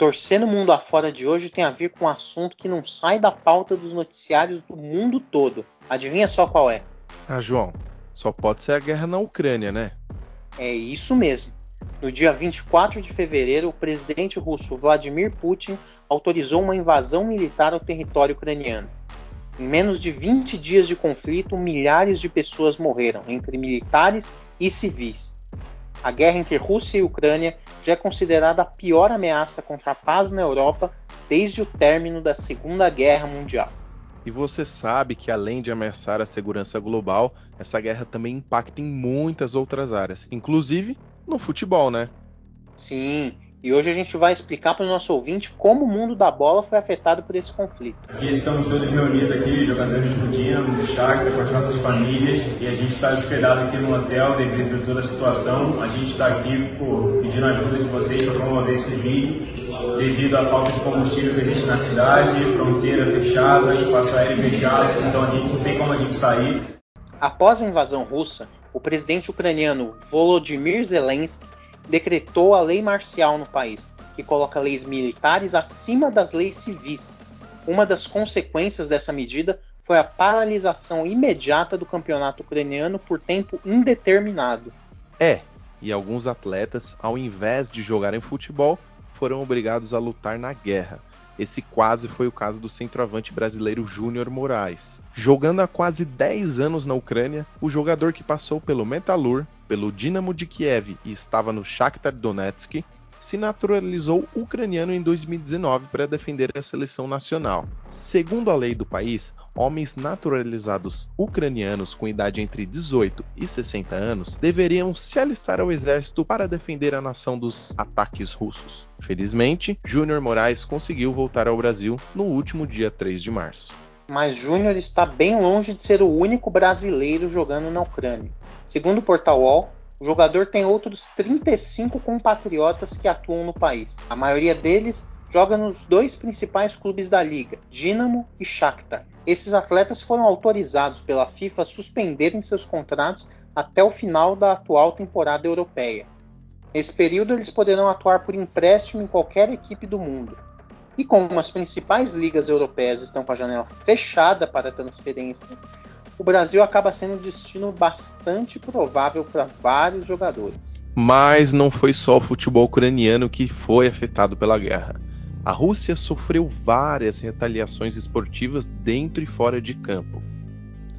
Torcer no Mundo Afora de hoje tem a ver com um assunto que não sai da pauta dos noticiários do mundo todo. Adivinha só qual é? Ah, João, só pode ser a guerra na Ucrânia, né? É isso mesmo. No dia 24 de fevereiro, o presidente russo Vladimir Putin autorizou uma invasão militar ao território ucraniano. Em menos de 20 dias de conflito, milhares de pessoas morreram, entre militares e civis. A guerra entre Rússia e Ucrânia já é considerada a pior ameaça contra a paz na Europa desde o término da Segunda Guerra Mundial. E você sabe que além de ameaçar a segurança global, essa guerra também impacta em muitas outras áreas, inclusive no futebol, né? Sim, e hoje a gente vai explicar para o nosso ouvinte como o mundo da bola foi afetado por esse conflito. Aqui estamos todos reunidos aqui, jogadores do Dinamo, do Shakhtar, com as nossas famílias, e a gente está hospedado aqui no hotel devido a toda a situação. A gente está aqui por, pedindo a ajuda de vocês para promover esse vídeo, devido à falta de combustível que existe na cidade, fronteira fechada, espaço aéreo fechado, então a gente não tem como a gente sair. Após a invasão russa, o presidente ucraniano Volodymyr Zelensky decretou a lei marcial no país, que coloca leis militares acima das leis civis. Uma das consequências dessa medida foi a paralisação imediata do campeonato ucraniano por tempo indeterminado. É, e alguns atletas, ao invés de jogarem futebol, foram obrigados a lutar na guerra. Esse quase foi o caso do centroavante brasileiro Júnior Moraes. Jogando há quase 10 anos na Ucrânia, o jogador que passou pelo Metalur, pelo Dinamo de Kiev e estava no Shakhtar Donetsk, se naturalizou ucraniano em 2019 para defender a seleção nacional. Segundo a lei do país, homens naturalizados ucranianos com idade entre 18 e 60 anos deveriam se alistar ao exército para defender a nação dos ataques russos. Felizmente, Júnior Moraes conseguiu voltar ao Brasil no último dia 3 de março. Mas Júnior está bem longe de ser o único brasileiro jogando na Ucrânia. Segundo o portal UOL, o jogador tem outros 35 compatriotas que atuam no país. A maioria deles joga nos dois principais clubes da liga, Dinamo e Shakhtar. Esses atletas foram autorizados pela FIFA a suspenderem seus contratos até o final da atual temporada europeia. Nesse período, eles poderão atuar por empréstimo em qualquer equipe do mundo. E como as principais ligas europeias estão com a janela fechada para transferências, o Brasil acaba sendo um destino bastante provável para vários jogadores. Mas não foi só o futebol ucraniano que foi afetado pela guerra. A Rússia sofreu várias retaliações esportivas dentro e fora de campo.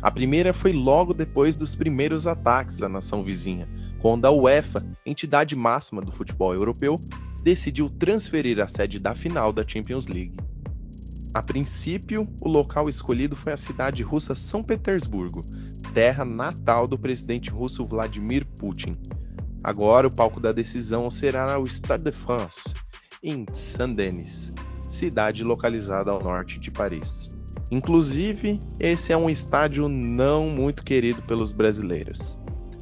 A primeira foi logo depois dos primeiros ataques à nação vizinha, quando a UEFA, entidade máxima do futebol europeu, decidiu transferir a sede da final da Champions League. A princípio, o local escolhido foi a cidade russa São Petersburgo, terra natal do presidente russo Vladimir Putin. Agora, o palco da decisão será o Stade de France, em Saint-Denis, cidade localizada ao norte de Paris. Inclusive, esse é um estádio não muito querido pelos brasileiros.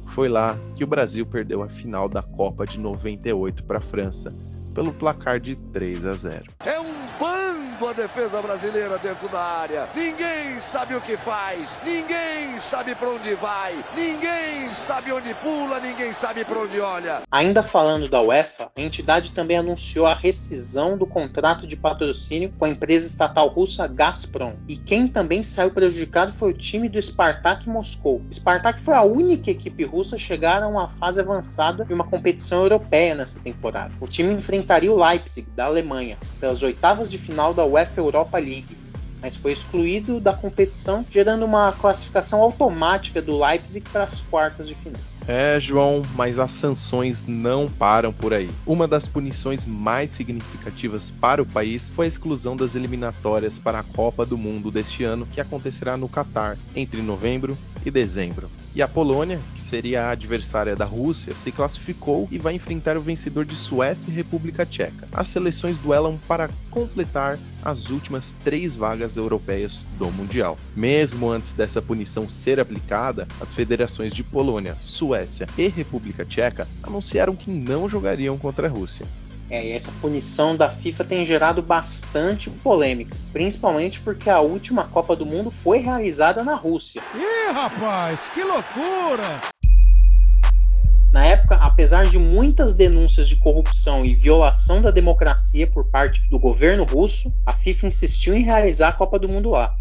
Foi lá que o Brasil perdeu a final da Copa de 98 para a França, pelo placar de 3 a 0. É um bando a defesa brasileira dentro da área. Ninguém sabe o que faz, ninguém sabe para onde vai, ninguém sabe onde pula, ninguém sabe para onde olha. Ainda falando da UEFA, a entidade também anunciou a rescisão do contrato de patrocínio com a empresa estatal russa Gazprom. E quem também saiu prejudicado foi o time do Spartak Moscou. O Spartak foi a única equipe russa a chegar a uma fase avançada de uma competição europeia nessa temporada. O time enfrentaria o Leipzig, da Alemanha, pelas oitavas de final da UEFA Europa League, mas foi excluído da competição, gerando uma classificação automática do Leipzig para as quartas de final. É, João, mas as sanções não param por aí. Uma das punições mais significativas para o país foi a exclusão das eliminatórias para a Copa do Mundo deste ano, que acontecerá no Catar entre novembro e dezembro. E a Polônia, que seria a adversária da Rússia, se classificou e vai enfrentar o vencedor de Suécia e República Tcheca. As seleções duelam para completar as últimas três vagas europeias do Mundial. Mesmo antes dessa punição ser aplicada, as federações de Polônia, Suécia e República Tcheca anunciaram que não jogariam contra a Rússia. É, e essa punição da FIFA tem gerado bastante polêmica, principalmente porque a última Copa do Mundo foi realizada na Rússia. Ih, rapaz, que loucura! Na época, apesar de muitas denúncias de corrupção e violação da democracia por parte do governo russo, a FIFA insistiu em realizar a Copa do Mundo lá.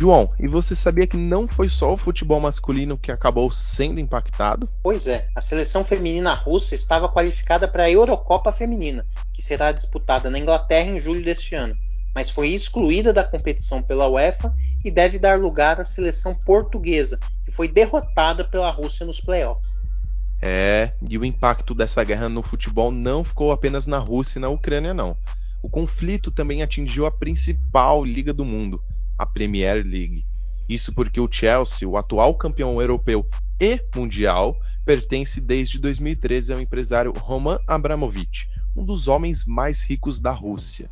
João, e você sabia que não foi só o futebol masculino que acabou sendo impactado? Pois é, a seleção feminina russa estava qualificada para a Eurocopa Feminina, que será disputada na Inglaterra em julho deste ano, mas foi excluída da competição pela UEFA e deve dar lugar à seleção portuguesa, que foi derrotada pela Rússia nos playoffs. É, e o impacto dessa guerra no futebol não ficou apenas na Rússia e na Ucrânia, não. O conflito também atingiu a principal liga do mundo, a Premier League. Isso porque o Chelsea, o atual campeão europeu e mundial, pertence desde 2013 ao empresário Roman Abramovich, um dos homens mais ricos da Rússia.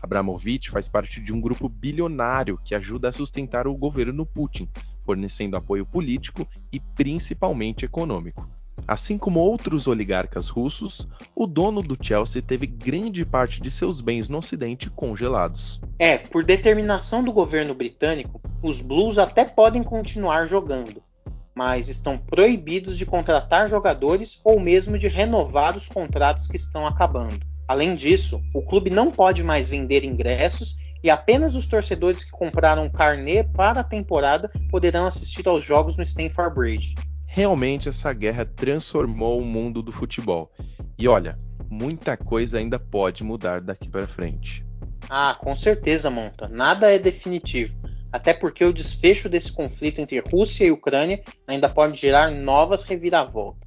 Abramovich faz parte de um grupo bilionário que ajuda a sustentar o governo Putin, fornecendo apoio político e principalmente econômico. Assim como outros oligarcas russos, o dono do Chelsea teve grande parte de seus bens no Ocidente congelados. É, por determinação do governo britânico, os Blues até podem continuar jogando, mas estão proibidos de contratar jogadores ou mesmo de renovar os contratos que estão acabando. Além disso, o clube não pode mais vender ingressos e apenas os torcedores que compraram carnê para a temporada poderão assistir aos jogos no Stamford Bridge. Realmente essa guerra transformou o mundo do futebol. E olha, muita coisa ainda pode mudar daqui para frente. Ah, com certeza, Monta. Nada é definitivo. Até porque o desfecho desse conflito entre Rússia e Ucrânia ainda pode gerar novas reviravoltas.